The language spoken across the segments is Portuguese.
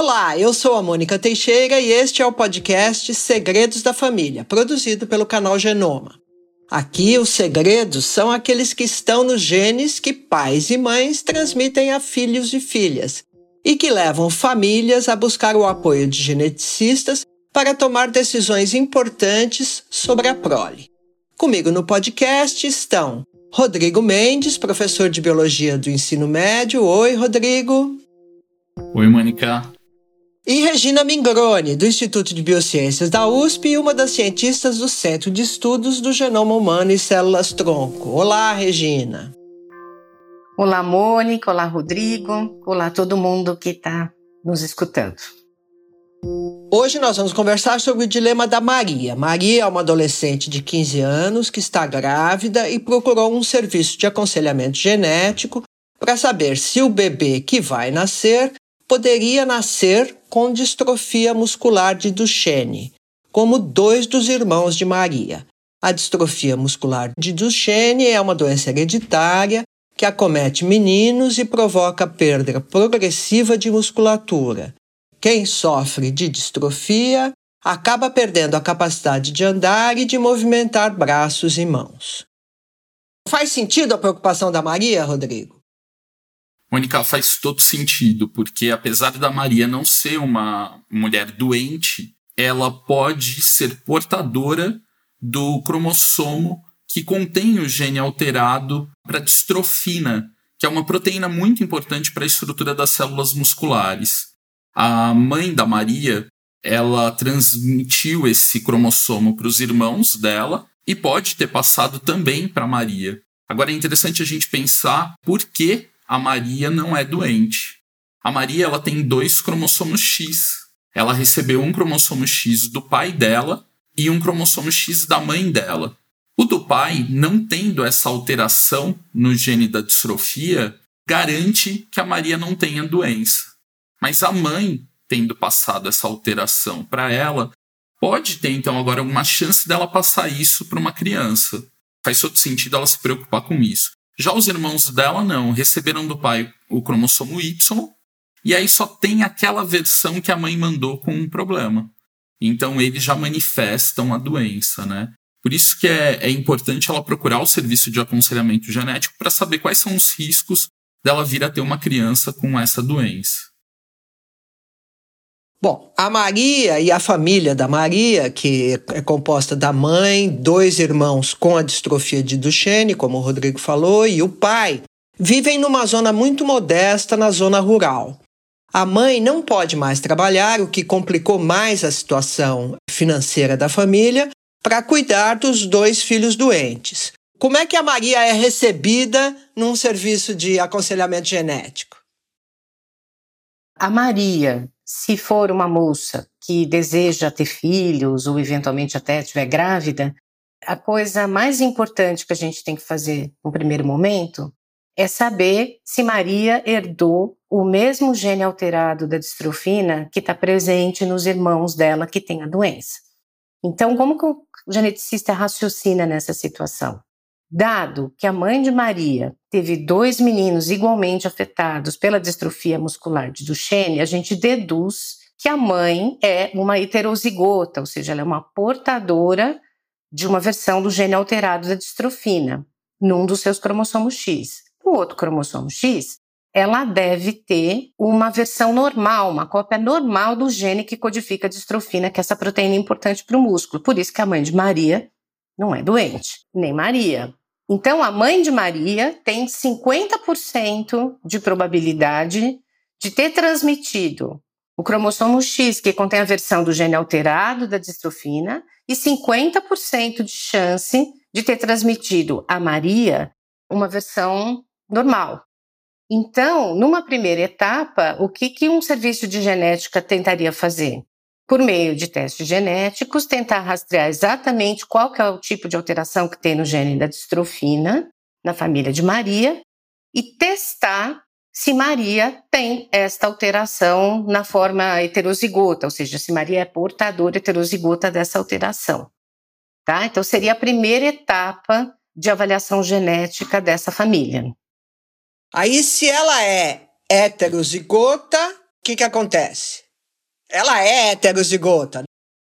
Olá, eu sou a Mônica Teixeira e este é o podcast Segredos da Família, produzido pelo canal Genoma. Aqui, os segredos são aqueles que estão nos genes que pais e mães transmitem a filhos e filhas e que levam famílias a buscar o apoio de geneticistas para tomar decisões importantes sobre a prole. Comigo no podcast estão Rodrigo Mendes, professor de biologia do ensino médio. Oi, Rodrigo. Oi, Mônica. E Regina Mingrone, do Instituto de Biociências da USP e uma das cientistas do Centro de Estudos do Genoma Humano e Células Tronco. Olá, Regina. Olá, Mônica. Olá, Rodrigo. Olá, todo mundo que está nos escutando. Hoje nós vamos conversar sobre o dilema da Maria. Maria é uma adolescente de 15 anos que está grávida e procurou um serviço de aconselhamento genético para saber se o bebê que vai nascer poderia nascer com distrofia muscular de Duchenne, como dois dos irmãos de Maria. A distrofia muscular de Duchenne é uma doença hereditária que acomete meninos e provoca perda progressiva de musculatura. Quem sofre de distrofia acaba perdendo a capacidade de andar e de movimentar braços e mãos. Faz sentido a preocupação da Maria, Rodrigo? Mônica, faz todo sentido, porque apesar da Maria não ser uma mulher doente, ela pode ser portadora do cromossomo que contém o gene alterado para distrofina, que é uma proteína muito importante para a estrutura das células musculares. A mãe da Maria, ela transmitiu esse cromossomo para os irmãos dela e pode ter passado também para Maria. Agora é interessante a gente pensar por que a Maria não é doente. A Maria ela tem dois cromossomos X. Ela recebeu um cromossomo X do pai dela e um cromossomo X da mãe dela. O do pai, não tendo essa alteração no gene da distrofia, garante que a Maria não tenha doença. Mas a mãe, tendo passado essa alteração para ela, pode ter então agora uma chance dela passar isso para uma criança. Faz todo sentido ela se preocupar com isso. Já os irmãos dela não, receberam do pai o cromossomo Y, e aí só tem aquela versão que a mãe mandou com um problema. Então eles já manifestam a doença, né? Por isso que é, é importante ela procurar o serviço de aconselhamento genético para saber quais são os riscos dela vir a ter uma criança com essa doença. Bom, a Maria e a família da Maria, que é composta da mãe, dois irmãos com a distrofia de Duchenne, como o Rodrigo falou, e o pai, vivem numa zona muito modesta na zona rural. A mãe não pode mais trabalhar, o que complicou mais a situação financeira da família, para cuidar dos dois filhos doentes. Como é que a Maria é recebida num serviço de aconselhamento genético? A Maria se for uma moça que deseja ter filhos ou eventualmente até estiver grávida, a coisa mais importante que a gente tem que fazer no primeiro momento é saber se Maria herdou o mesmo gene alterado da distrofina que está presente nos irmãos dela que tem a doença. Então, como que o geneticista raciocina nessa situação? Dado que a mãe de Maria teve dois meninos igualmente afetados pela distrofia muscular de Duchenne, a gente deduz que a mãe é uma heterozigota, ou seja, ela é uma portadora de uma versão do gene alterado da distrofina, num dos seus cromossomos X. No outro cromossomo X, ela deve ter uma versão normal, uma cópia normal do gene que codifica a distrofina, que é essa proteína importante para o músculo. Por isso que a mãe de Maria não é doente, nem Maria. Então, a mãe de Maria tem 50% de probabilidade de ter transmitido o cromossomo X, que contém a versão do gene alterado da distrofina, e 50% de chance de ter transmitido a Maria uma versão normal. Então, numa primeira etapa, o que, que um serviço de genética tentaria fazer? Por meio de testes genéticos, tentar rastrear exatamente qual é o tipo de alteração que tem no gene da distrofina na família de Maria e testar se Maria tem esta alteração na forma heterozigota, ou seja, se Maria é portadora heterozigota dessa alteração. Tá? Então seria a primeira etapa de avaliação genética dessa família. Aí, se ela é heterozigota, o que, que acontece? Ela é heterozigota.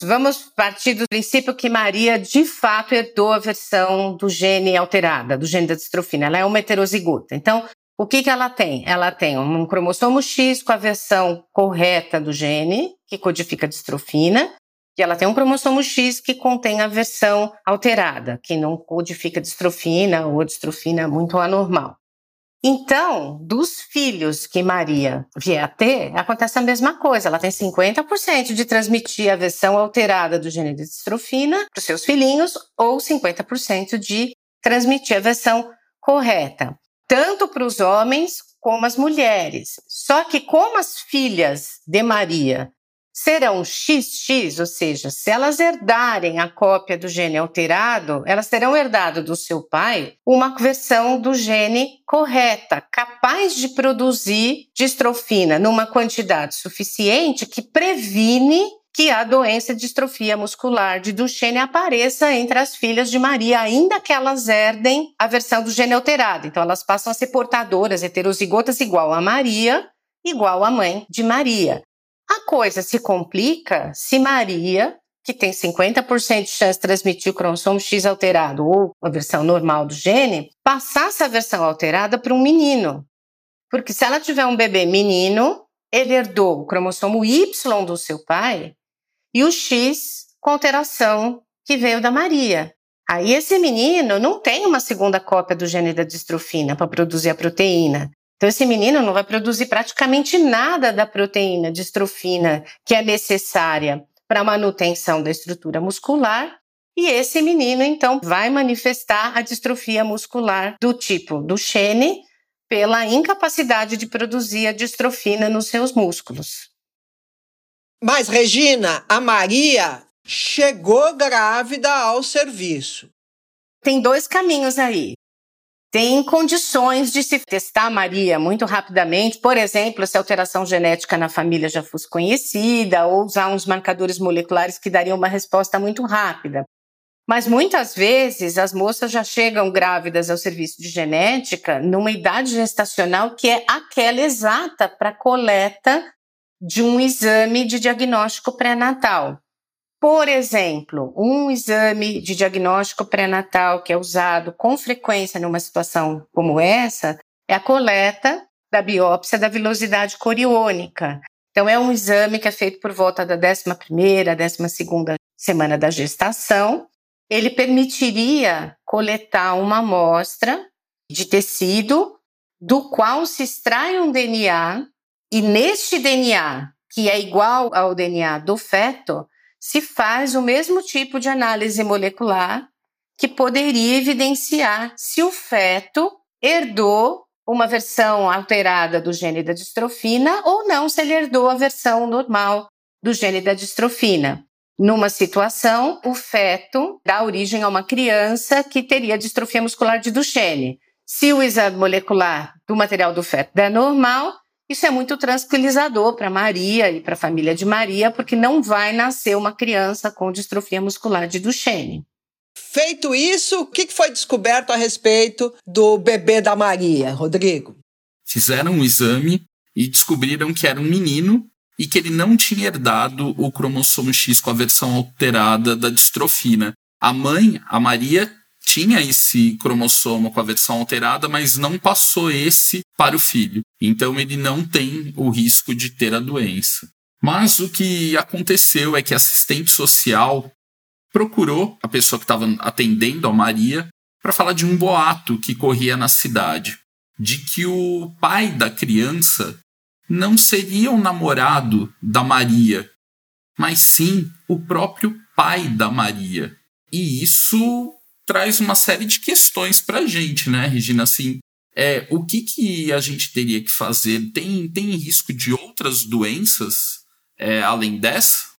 Vamos partir do princípio que Maria de fato herdou a versão do gene alterada, do gene da distrofina. Ela é uma heterozigota. Então, o que, que ela tem? Ela tem um cromossomo X com a versão correta do gene, que codifica a distrofina, e ela tem um cromossomo X que contém a versão alterada, que não codifica distrofina ou distrofina muito anormal. Então, dos filhos que Maria vier a ter, acontece a mesma coisa. Ela tem 50% de transmitir a versão alterada do gene de distrofina para os seus filhinhos ou 50% de transmitir a versão correta, tanto para os homens como as mulheres. Só que como as filhas de Maria serão XX, ou seja, se elas herdarem a cópia do gene alterado, elas terão herdado do seu pai uma versão do gene correta, capaz de produzir distrofina numa quantidade suficiente que previne que a doença de distrofia muscular de Duchenne apareça entre as filhas de Maria, ainda que elas herdem a versão do gene alterado. Então, elas passam a ser portadoras heterozigotas igual a Maria, igual a mãe de Maria. A coisa se complica se Maria, que tem 50% de chance de transmitir o cromossomo X alterado ou a versão normal do gene, passar essa versão alterada para um menino. Porque se ela tiver um bebê menino, ele herdou o cromossomo Y do seu pai e o X com alteração que veio da Maria. Aí esse menino não tem uma segunda cópia do gene da distrofina para produzir a proteína. Então, esse menino não vai produzir praticamente nada da proteína distrofina que é necessária para a manutenção da estrutura muscular. E esse menino, então, vai manifestar a distrofia muscular do tipo do Chene pela incapacidade de produzir a distrofina nos seus músculos. Mas, Regina, a Maria chegou grávida ao serviço. Tem dois caminhos aí tem condições de se testar Maria muito rapidamente, por exemplo, se a alteração genética na família já fosse conhecida, ou usar uns marcadores moleculares que dariam uma resposta muito rápida. Mas muitas vezes as moças já chegam grávidas ao serviço de genética numa idade gestacional que é aquela exata para coleta de um exame de diagnóstico pré-natal. Por exemplo, um exame de diagnóstico pré-natal que é usado com frequência numa situação como essa é a coleta da biópsia da velocidade coriônica. Então, é um exame que é feito por volta da 11ª, 12ª semana da gestação. Ele permitiria coletar uma amostra de tecido do qual se extrai um DNA e neste DNA, que é igual ao DNA do feto, se faz o mesmo tipo de análise molecular que poderia evidenciar se o feto herdou uma versão alterada do gene da distrofina ou não, se ele herdou a versão normal do gene da distrofina. Numa situação, o feto dá origem a uma criança que teria distrofia muscular de Duchenne. Se o exame molecular do material do feto der normal, isso é muito tranquilizador para Maria e para a família de Maria, porque não vai nascer uma criança com distrofia muscular de Duchenne. Feito isso, o que foi descoberto a respeito do bebê da Maria, Rodrigo? Fizeram um exame e descobriram que era um menino e que ele não tinha herdado o cromossomo X com a versão alterada da distrofina. A mãe, a Maria, tinha esse cromossomo com a versão alterada, mas não passou esse para o filho. Então ele não tem o risco de ter a doença. Mas o que aconteceu é que a assistente social procurou a pessoa que estava atendendo a Maria para falar de um boato que corria na cidade, de que o pai da criança não seria o namorado da Maria, mas sim o próprio pai da Maria. E isso traz uma série de questões para a gente, né, Regina? Assim, é, o que, que a gente teria que fazer? Tem, tem risco de outras doenças é, além dessa?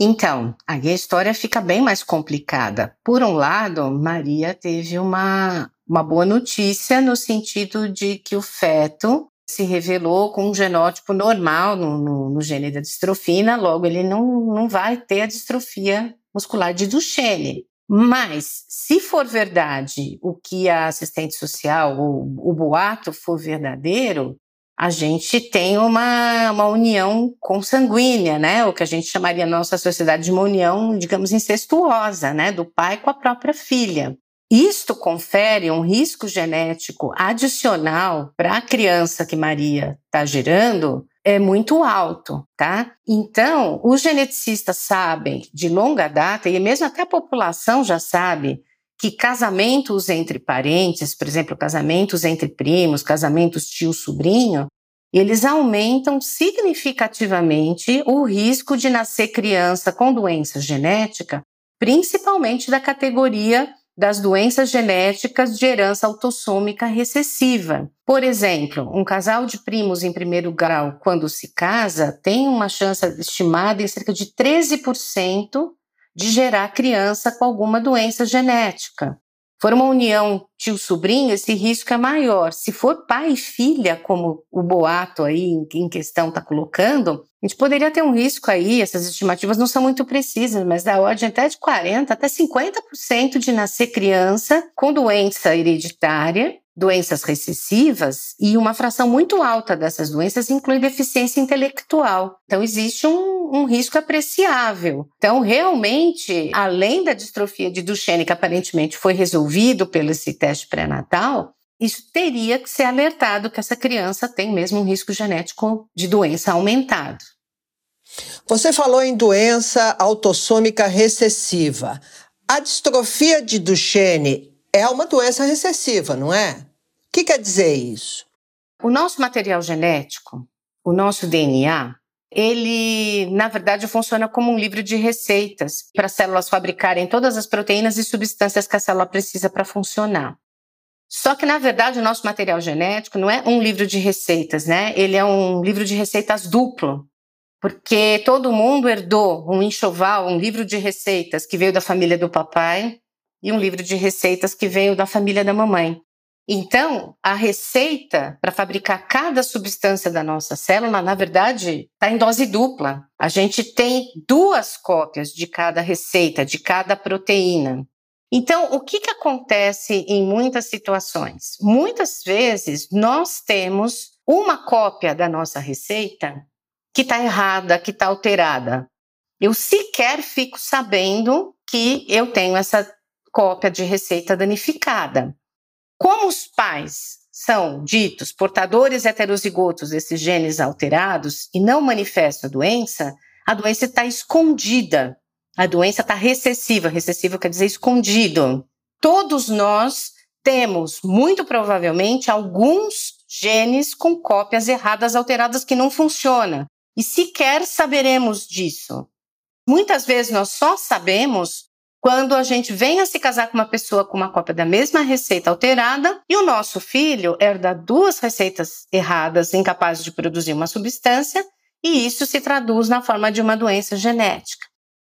Então, a história fica bem mais complicada. Por um lado, Maria teve uma, uma boa notícia no sentido de que o feto se revelou com um genótipo normal no, no, no gene da distrofina, logo ele não, não vai ter a distrofia muscular de Duchenne. Mas, se for verdade o que a assistente social, ou o boato for verdadeiro, a gente tem uma, uma união consanguínea, né? O que a gente chamaria na nossa sociedade de uma união, digamos, incestuosa, né? Do pai com a própria filha. Isto confere um risco genético adicional para a criança que Maria está gerando é muito alto, tá? Então, os geneticistas sabem de longa data, e mesmo até a população já sabe, que casamentos entre parentes, por exemplo, casamentos entre primos, casamentos tio-sobrinho, eles aumentam significativamente o risco de nascer criança com doença genética, principalmente da categoria das doenças genéticas de herança autossômica recessiva. Por exemplo, um casal de primos em primeiro grau, quando se casa, tem uma chance estimada em cerca de 13% de gerar criança com alguma doença genética. For uma união tio-sobrinho, esse risco é maior. Se for pai e filha, como o boato aí em questão está colocando, a gente poderia ter um risco aí, essas estimativas não são muito precisas, mas da ordem até de 40% até 50% de nascer criança com doença hereditária doenças recessivas e uma fração muito alta dessas doenças inclui deficiência intelectual. Então, existe um, um risco apreciável. Então, realmente, além da distrofia de Duchenne, que aparentemente foi resolvido pelo esse teste pré-natal, isso teria que ser alertado que essa criança tem mesmo um risco genético de doença aumentado. Você falou em doença autossômica recessiva. A distrofia de Duchenne é uma doença recessiva, não é? Que quer dizer isso? O nosso material genético, o nosso DNA, ele, na verdade, funciona como um livro de receitas para as células fabricarem todas as proteínas e substâncias que a célula precisa para funcionar. Só que, na verdade, o nosso material genético não é um livro de receitas, né? Ele é um livro de receitas duplo, porque todo mundo herdou um enxoval, um livro de receitas que veio da família do papai e um livro de receitas que veio da família da mamãe. Então, a receita para fabricar cada substância da nossa célula, na verdade, está em dose dupla. A gente tem duas cópias de cada receita, de cada proteína. Então, o que, que acontece em muitas situações? Muitas vezes nós temos uma cópia da nossa receita que está errada, que está alterada. Eu sequer fico sabendo que eu tenho essa cópia de receita danificada. Como os pais são ditos portadores heterozigotos desses genes alterados e não manifestam a doença, a doença está escondida. A doença está recessiva. Recessiva quer dizer escondido. Todos nós temos, muito provavelmente, alguns genes com cópias erradas, alteradas, que não funcionam. E sequer saberemos disso. Muitas vezes nós só sabemos quando a gente vem a se casar com uma pessoa com uma cópia da mesma receita alterada e o nosso filho herda duas receitas erradas, incapazes de produzir uma substância, e isso se traduz na forma de uma doença genética.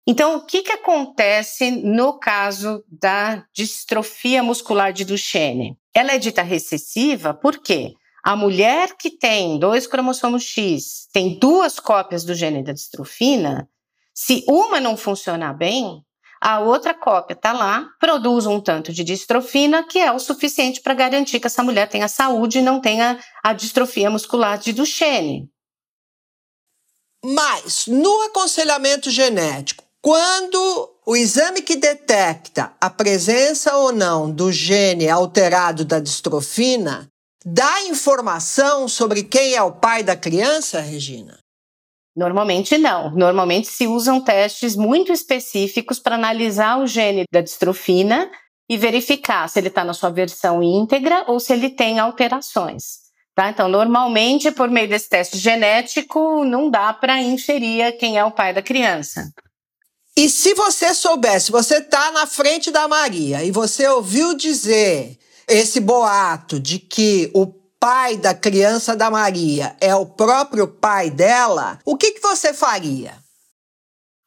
Então, o que, que acontece no caso da distrofia muscular de Duchenne? Ela é dita recessiva porque a mulher que tem dois cromossomos X, tem duas cópias do gene da distrofina, se uma não funcionar bem, a outra cópia está lá, produz um tanto de distrofina, que é o suficiente para garantir que essa mulher tenha saúde e não tenha a distrofia muscular de Duchenne. Mas, no aconselhamento genético, quando o exame que detecta a presença ou não do gene alterado da distrofina dá informação sobre quem é o pai da criança, Regina? Normalmente não. Normalmente se usam testes muito específicos para analisar o gene da distrofina e verificar se ele está na sua versão íntegra ou se ele tem alterações. Tá? Então, normalmente, por meio desse teste genético, não dá para inferir quem é o pai da criança. E se você soubesse, você está na frente da Maria e você ouviu dizer esse boato de que o pai da criança da Maria é o próprio pai dela, o que, que você faria?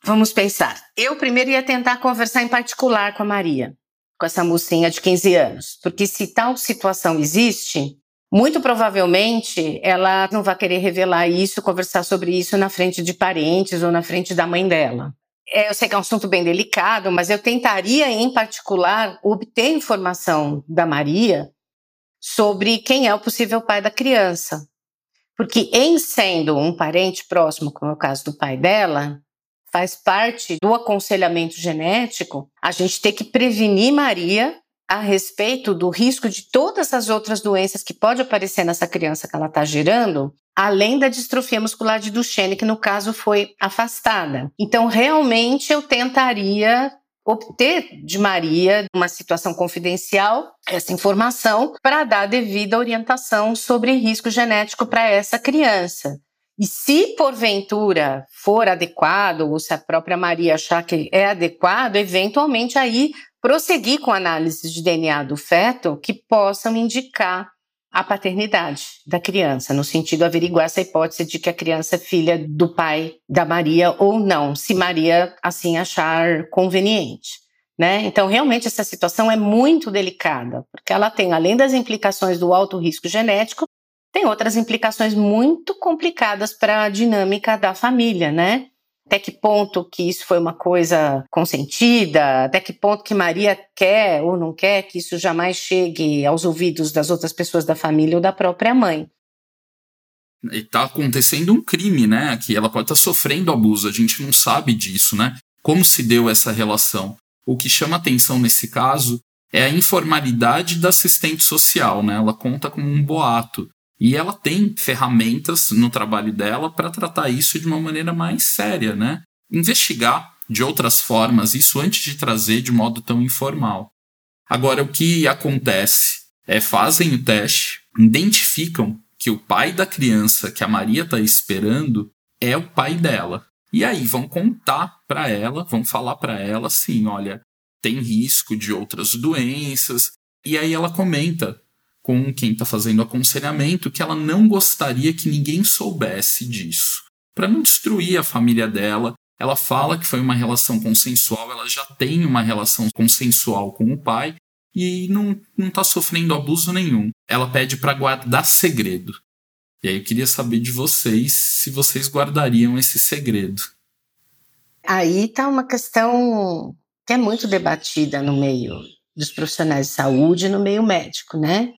Vamos pensar. Eu primeiro ia tentar conversar em particular com a Maria, com essa mocinha de 15 anos, porque se tal situação existe, muito provavelmente ela não vai querer revelar isso, conversar sobre isso na frente de parentes ou na frente da mãe dela. É, eu sei que é um assunto bem delicado, mas eu tentaria, em particular, obter informação da Maria sobre quem é o possível pai da criança. Porque, em sendo um parente próximo, como é o caso do pai dela, faz parte do aconselhamento genético a gente ter que prevenir Maria a respeito do risco de todas as outras doenças que pode aparecer nessa criança que ela está gerando, além da distrofia muscular de Duchenne, que no caso foi afastada. Então, realmente, eu tentaria obter de Maria uma situação confidencial essa informação para dar devida orientação sobre risco genético para essa criança. E se porventura for adequado, ou se a própria Maria achar que é adequado, eventualmente aí prosseguir com análises de DNA do feto que possam indicar a paternidade da criança, no sentido de averiguar essa hipótese de que a criança é filha do pai da Maria ou não, se Maria assim achar conveniente. Né? Então, realmente, essa situação é muito delicada, porque ela tem, além das implicações do alto risco genético, tem outras implicações muito complicadas para a dinâmica da família, né? Até que ponto que isso foi uma coisa consentida, até que ponto que Maria quer ou não quer que isso jamais chegue aos ouvidos das outras pessoas da família ou da própria mãe. E tá acontecendo um crime, né? Que ela pode estar tá sofrendo abuso, a gente não sabe disso, né? Como se deu essa relação? O que chama atenção nesse caso é a informalidade da assistente social, né? Ela conta como um boato. E ela tem ferramentas no trabalho dela para tratar isso de uma maneira mais séria, né? Investigar de outras formas isso antes de trazer de modo tão informal. Agora, o que acontece é fazem o teste, identificam que o pai da criança que a Maria está esperando é o pai dela. E aí vão contar para ela, vão falar para ela assim, olha, tem risco de outras doenças. E aí ela comenta com quem está fazendo aconselhamento que ela não gostaria que ninguém soubesse disso. Para não destruir a família dela, ela fala que foi uma relação consensual, ela já tem uma relação consensual com o pai e não está sofrendo abuso nenhum. Ela pede para guardar segredo. E aí eu queria saber de vocês se vocês guardariam esse segredo. Aí está uma questão que é muito debatida no meio dos profissionais de saúde e no meio médico, né?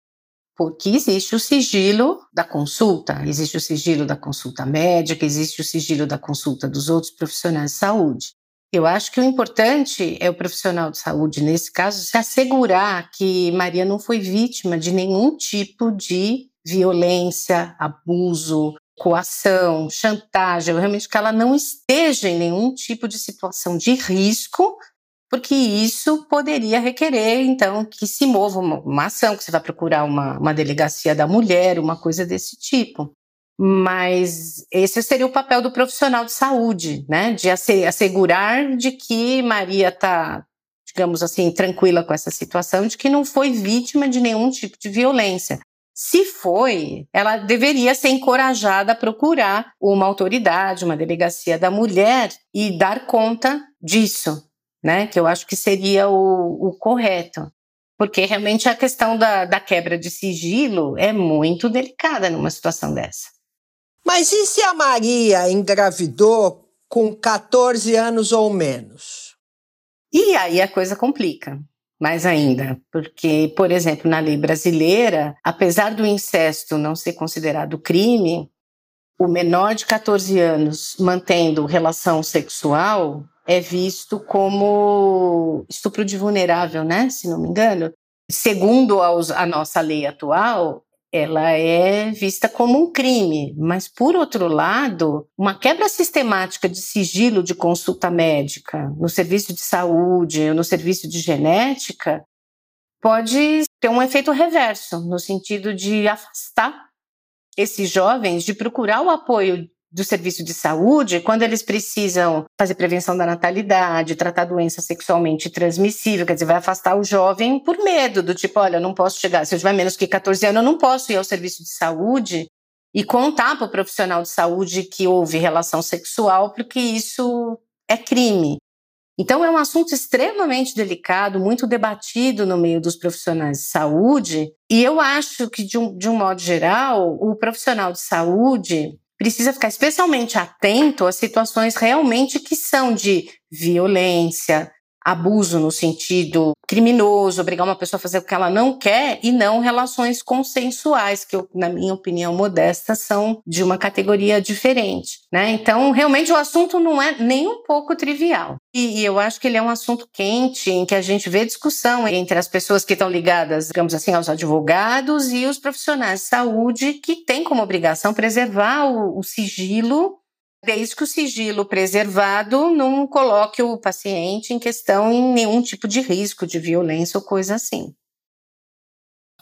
Porque existe o sigilo da consulta, existe o sigilo da consulta médica, existe o sigilo da consulta dos outros profissionais de saúde. Eu acho que o importante é o profissional de saúde, nesse caso, se assegurar que Maria não foi vítima de nenhum tipo de violência, abuso, coação, chantagem, realmente que ela não esteja em nenhum tipo de situação de risco porque isso poderia requerer, então, que se mova uma, uma ação, que você vai procurar uma, uma delegacia da mulher, uma coisa desse tipo. Mas esse seria o papel do profissional de saúde, né? De assegurar de que Maria está, digamos assim, tranquila com essa situação, de que não foi vítima de nenhum tipo de violência. Se foi, ela deveria ser encorajada a procurar uma autoridade, uma delegacia da mulher e dar conta disso, né? Que eu acho que seria o, o correto. Porque realmente a questão da, da quebra de sigilo é muito delicada numa situação dessa. Mas e se a Maria engravidou com 14 anos ou menos? E aí a coisa complica mais ainda, porque, por exemplo, na lei brasileira, apesar do incesto não ser considerado crime, o menor de 14 anos mantendo relação sexual é visto como estupro de vulnerável, né? Se não me engano. Segundo a nossa lei atual, ela é vista como um crime, mas por outro lado, uma quebra sistemática de sigilo de consulta médica no serviço de saúde, no serviço de genética, pode ter um efeito reverso, no sentido de afastar esses jovens de procurar o apoio do serviço de saúde, quando eles precisam fazer prevenção da natalidade, tratar doença sexualmente transmissível, quer dizer, vai afastar o jovem por medo, do tipo, olha, eu não posso chegar, se eu tiver menos que 14 anos, eu não posso ir ao serviço de saúde e contar para o profissional de saúde que houve relação sexual, porque isso é crime. Então, é um assunto extremamente delicado, muito debatido no meio dos profissionais de saúde, e eu acho que, de um, de um modo geral, o profissional de saúde precisa ficar especialmente atento às situações realmente que são de violência, abuso no sentido criminoso, obrigar uma pessoa a fazer o que ela não quer, e não relações consensuais, que, eu, na minha opinião modesta, são de uma categoria diferente. Né? Então, realmente, o assunto não é nem um pouco trivial. E, e eu acho que ele é um assunto quente, em que a gente vê discussão entre as pessoas que estão ligadas, digamos assim, aos advogados e os profissionais de saúde, que têm como obrigação preservar o, o sigilo desde que o sigilo preservado não coloque o paciente em questão em nenhum tipo de risco de violência ou coisa assim.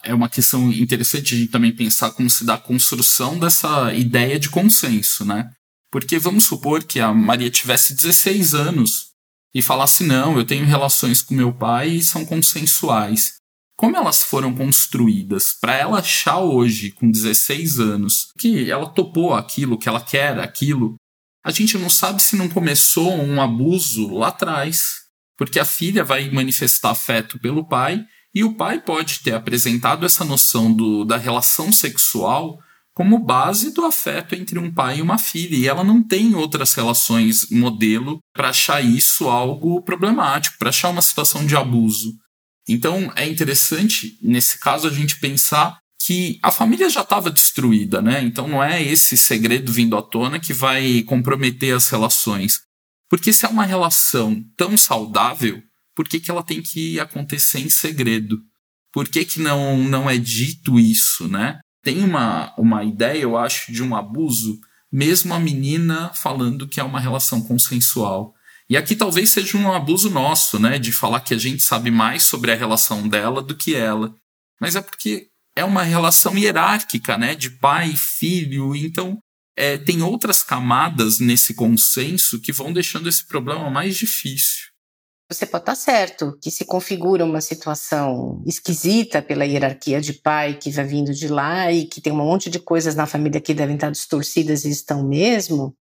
É uma questão interessante a gente também pensar como se dá a construção dessa ideia de consenso, né? Porque vamos supor que a Maria tivesse 16 anos e falasse: não, eu tenho relações com meu pai e são consensuais. Como elas foram construídas para ela achar hoje, com 16 anos, que ela topou aquilo, que ela quer aquilo, a gente não sabe se não começou um abuso lá atrás, porque a filha vai manifestar afeto pelo pai e o pai pode ter apresentado essa noção do, da relação sexual como base do afeto entre um pai e uma filha, e ela não tem outras relações modelo para achar isso algo problemático, para achar uma situação de abuso. Então é interessante, nesse caso, a gente pensar que a família já estava destruída, né? Então não é esse segredo vindo à tona que vai comprometer as relações. Porque se é uma relação tão saudável, por que, que ela tem que acontecer em segredo? Por que, que não, não é dito isso, né? Tem uma, uma ideia, eu acho, de um abuso, mesmo a menina falando que é uma relação consensual. E aqui talvez seja um abuso nosso, né? De falar que a gente sabe mais sobre a relação dela do que ela. Mas é porque é uma relação hierárquica, né, de pai e filho. Então, é, tem outras camadas nesse consenso que vão deixando esse problema mais difícil. Você pode estar certo que se configura uma situação esquisita pela hierarquia de pai que vai vindo de lá e que tem um monte de coisas na família que devem estar distorcidas e estão mesmo.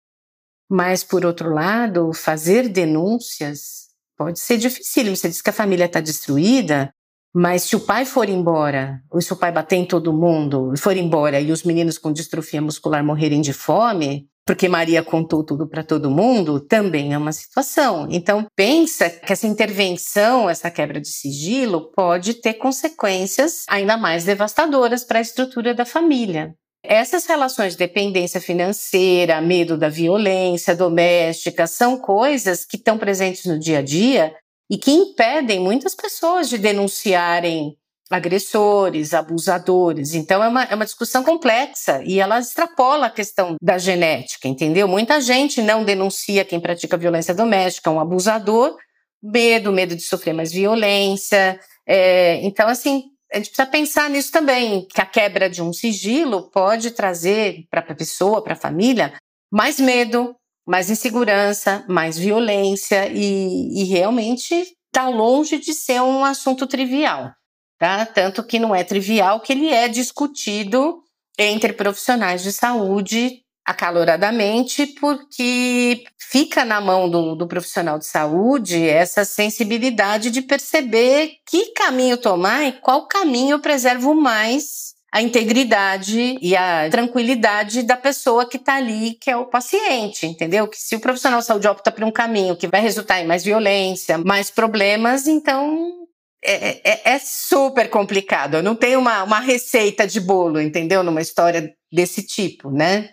Mas, por outro lado, fazer denúncias pode ser difícil. Você diz que a família está destruída, mas se o pai for embora, ou se o pai bater em todo mundo for embora e os meninos com distrofia muscular morrerem de fome, porque Maria contou tudo para todo mundo, também é uma situação. Então, pensa que essa intervenção, essa quebra de sigilo, pode ter consequências ainda mais devastadoras para a estrutura da família. Essas relações de dependência financeira, medo da violência doméstica, são coisas que estão presentes no dia a dia e que impedem muitas pessoas de denunciarem agressores, abusadores. Então é uma, é uma discussão complexa e ela extrapola a questão da genética, entendeu? Muita gente não denuncia quem pratica violência doméstica, um abusador, medo, medo de sofrer mais violência. É, então, assim, a gente precisa pensar nisso também, que a quebra de um sigilo pode trazer para a pessoa, para a família, mais medo, mais insegurança, mais violência e, e realmente está longe de ser um assunto trivial, tá? Tanto que não é trivial que ele é discutido entre profissionais de saúde acaloradamente, porque fica na mão do, do, profissional de saúde essa sensibilidade de perceber que caminho tomar e qual caminho eu preservo mais a integridade e a tranquilidade da pessoa que está ali, que é o paciente, entendeu? Que se o profissional de saúde opta por um caminho que vai resultar em mais violência, mais problemas, então é, é, é super complicado. Eu não tenho uma, uma receita de bolo, entendeu? Numa história desse tipo, né?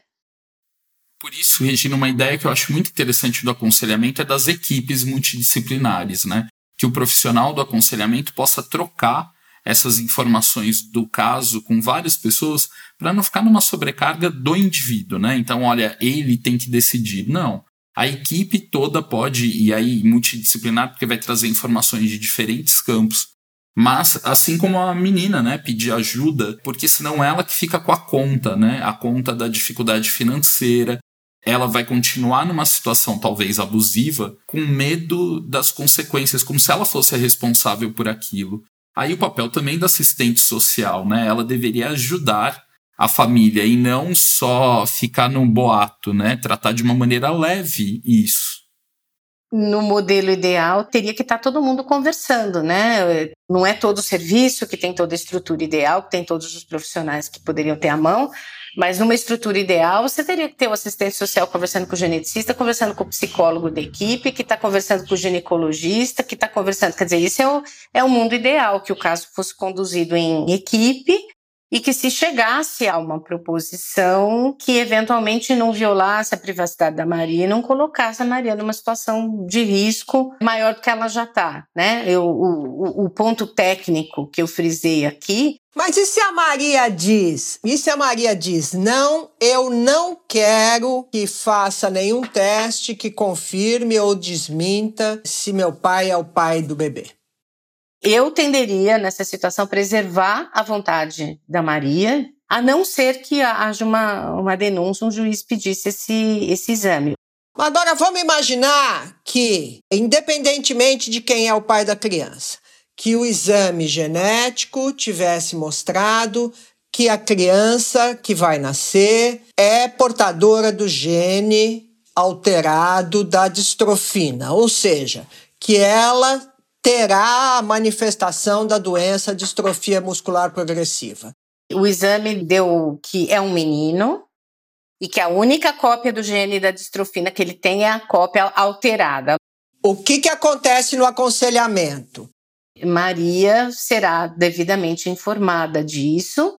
Por isso, Regina, uma ideia que eu acho muito interessante do aconselhamento é das equipes multidisciplinares, né? Que o profissional do aconselhamento possa trocar essas informações do caso com várias pessoas para não ficar numa sobrecarga do indivíduo, né? Então, olha, ele tem que decidir. Não. A equipe toda pode, e aí multidisciplinar, porque vai trazer informações de diferentes campos. Mas, assim como a menina, né, pedir ajuda, porque senão ela que fica com a conta, né? A conta da dificuldade financeira, ela vai continuar numa situação talvez abusiva, com medo das consequências, como se ela fosse a responsável por aquilo. Aí o papel também da assistente social, né? Ela deveria ajudar a família e não só ficar num boato, né? Tratar de uma maneira leve isso. No modelo ideal, teria que estar tá todo mundo conversando, né? Não é todo o serviço que tem toda a estrutura ideal, que tem todos os profissionais que poderiam ter à mão, Mas numa estrutura ideal, você teria que ter o assistente social conversando com o geneticista, conversando com o psicólogo da equipe, que está conversando com o ginecologista, que está conversando. Quer dizer, isso é o, é o mundo ideal, que o caso fosse conduzido em equipe e que se chegasse a uma proposição que eventualmente não violasse a privacidade da Maria e não colocasse a Maria numa situação de risco maior do que ela já está, né? Eu, o, o, ponto técnico que eu frisei aqui mas e se a Maria diz? E se a Maria diz: "Não, eu não quero que faça nenhum teste que confirme ou desminta se meu pai é o pai do bebê"? Eu tenderia, nessa situação, preservar a vontade da Maria, a não ser que haja uma, uma denúncia, um juiz pedisse esse, esse exame. Agora vamos imaginar que, independentemente de quem é o pai da criança, que o exame genético tivesse mostrado que a criança que vai nascer é portadora do gene alterado da distrofina, ou seja, que ela terá a manifestação da doença distrofia muscular progressiva. O exame deu que é um menino e que a única cópia do gene da distrofina que ele tem é a cópia alterada. O que, que acontece no aconselhamento? Maria será devidamente informada disso.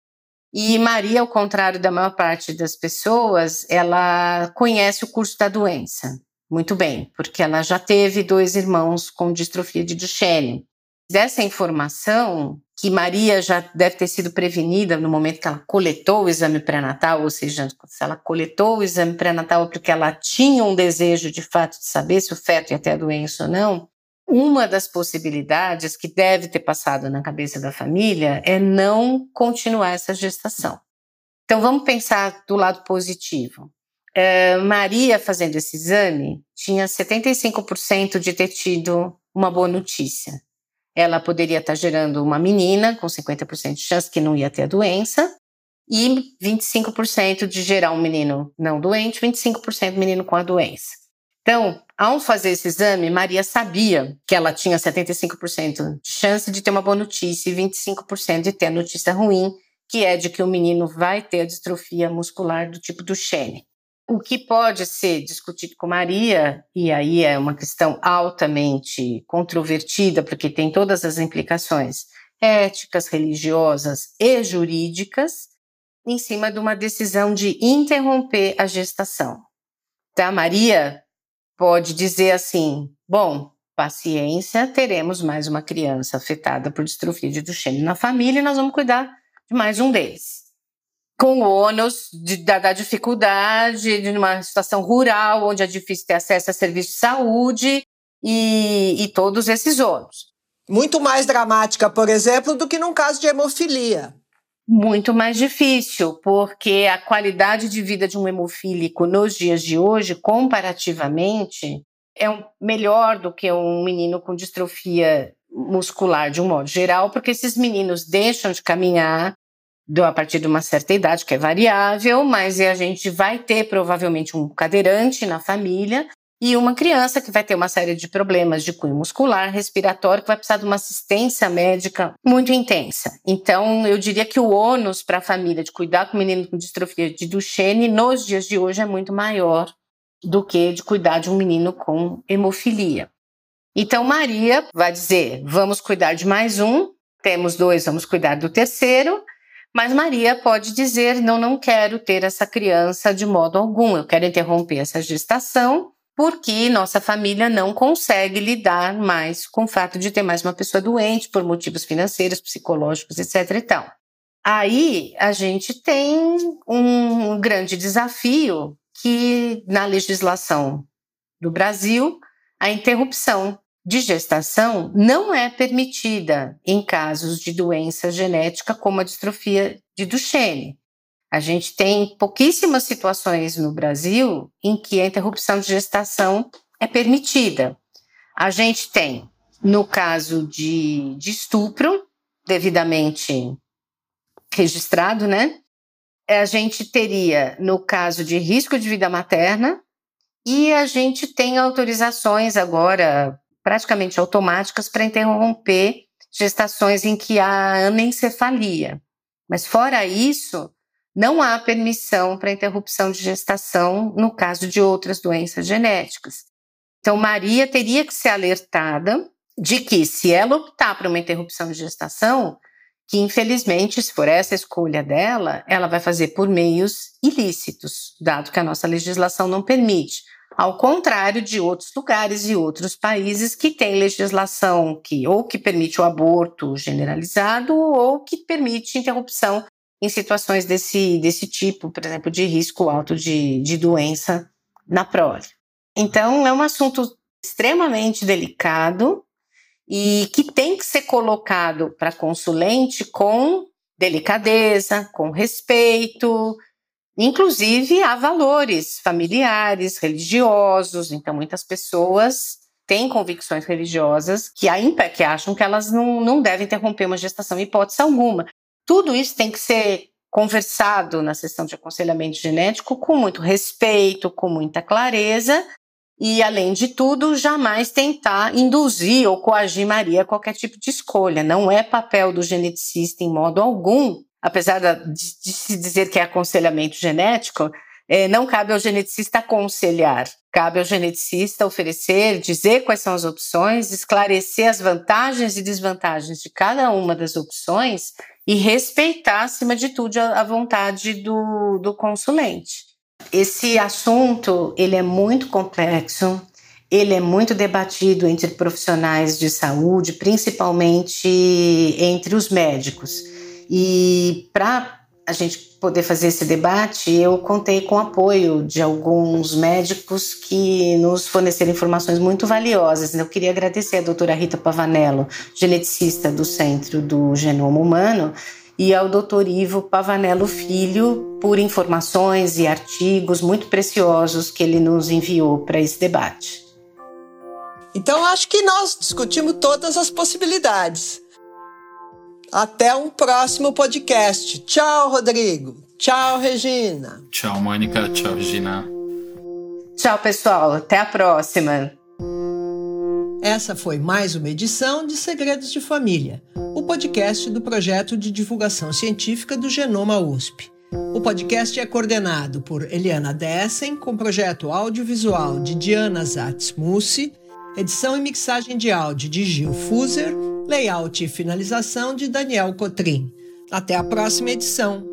E Maria, ao contrário da maior parte das pessoas, ela conhece o curso da doença muito bem, porque ela já teve dois irmãos com distrofia de Duchenne. Dessa informação, que Maria já deve ter sido prevenida no momento que ela coletou o exame pré-natal, ou seja, se ela coletou o exame pré-natal porque ela tinha um desejo de fato de saber se o feto ia ter a doença ou não, uma das possibilidades que deve ter passado na cabeça da família é não continuar essa gestação. Então vamos pensar do lado positivo. Eh, Maria, fazendo esse exame, tinha 75% de ter tido uma boa notícia. Ela poderia estar gerando uma menina com 50% de chance que não ia ter a doença e 25% de gerar um menino não doente, 25% menino com a doença. Então, ao fazer esse exame, Maria sabia que ela tinha 75% de chance de ter uma boa notícia e 25% de ter a notícia ruim, que é de que o menino vai ter a distrofia muscular do tipo do Duchenne. O que pode ser discutido com Maria, e aí é uma questão altamente controvertida, porque tem todas as implicações éticas, religiosas e jurídicas, em cima de uma decisão de interromper a gestação. Tá? Maria pode dizer assim: bom, paciência, teremos mais uma criança afetada por distrofia de Duchenne na família e nós vamos cuidar de mais um deles com o ônus de, da, da, dificuldade de uma situação rural, onde é difícil ter acesso a serviços de saúde e, e todos esses ônus. Muito mais dramática, por exemplo, do que num caso de hemofilia. Muito mais difícil, porque a qualidade de vida de um hemofílico nos dias de hoje, comparativamente, é um, melhor do que um menino com distrofia muscular de um modo geral, porque esses meninos deixam de caminhar, do, a partir de uma certa idade, que é variável, mas a gente vai ter provavelmente um cadeirante na família e uma criança que vai ter uma série de problemas de cunho muscular, respiratório, que vai precisar de uma assistência médica muito intensa. Então, eu diria que o ônus para a família de cuidar com o menino com distrofia de Duchenne nos dias de hoje é muito maior do que de cuidar de um menino com hemofilia. Então, Maria vai dizer: vamos cuidar de mais um, temos dois, vamos cuidar do terceiro. Mas Maria pode dizer: não, não quero ter essa criança de modo algum, eu quero interromper essa gestação porque nossa família não consegue lidar mais com o fato de ter mais uma pessoa doente por motivos financeiros, psicológicos, etc. e tal. Aí a gente tem um grande desafio que na legislação do Brasil a interrupção de gestação não é permitida em casos de doença genética como a distrofia de Duchenne. A gente tem pouquíssimas situações no Brasil em que a interrupção de gestação é permitida. A gente tem, no caso de, de estupro, devidamente registrado, né? A gente teria, no caso de risco de vida materna, e a gente tem autorizações agora praticamente automáticas para interromper gestações em que há anencefalia. Mas fora isso, não há permissão para interrupção de gestação no caso de outras doenças genéticas. Então, Maria teria que ser alertada de que, se ela optar por uma interrupção de gestação, que infelizmente, se for essa a escolha dela, ela vai fazer por meios ilícitos, dado que a nossa legislação não permite. Ao contrário de outros lugares e outros países que têm legislação que ou que permite o aborto generalizado ou que permite interrupção em situações desse, desse tipo, por exemplo, de risco alto de, de doença na prole. Então, é um assunto extremamente delicado e que tem que ser colocado para consulente com delicadeza, com respeito, inclusive há valores familiares, religiosos, então muitas pessoas têm convicções religiosas que, que acham que elas não, não devem interromper uma gestação em hipótese alguma. Tudo isso tem que ser conversado na sessão de aconselhamento genético com muito respeito, com muita clareza e, além de tudo, jamais tentar induzir ou coagir Maria a qualquer tipo de escolha. Não é papel do geneticista em modo algum, apesar de, de se dizer que é aconselhamento genético, é, não cabe ao geneticista aconselhar, cabe ao geneticista oferecer, dizer quais são as opções, esclarecer as vantagens e desvantagens de cada uma das opções e respeitar, acima de tudo, a, vontade do, do consulente. Esse assunto ele é muito complexo, ele é muito debatido entre profissionais de saúde, principalmente entre os médicos. E para a gente poder fazer esse debate, eu contei com o apoio de alguns médicos que nos forneceram informações muito valiosas. Eu queria agradecer a doutora Rita Pavanello, geneticista do Centro do Genoma Humano, e ao doutor Ivo Pavanello Filho por informações e artigos muito preciosos que ele nos enviou para esse debate. Então, acho que nós discutimos todas as possibilidades. Até um próximo podcast. Tchau, Rodrigo. Tchau, Regina. Tchau, Mônica. Tchau, Regina. Tchau, pessoal. Até a próxima. Essa foi mais uma edição de Segredos de Família, o podcast do projeto de divulgação científica do Genoma USP. O podcast é coordenado por Eliana Dessen, com projeto audiovisual de Diana Zatz Mussi, edição e mixagem de áudio de Gil Fuser, layout e finalização de Daniel Cotrim. Até a próxima edição.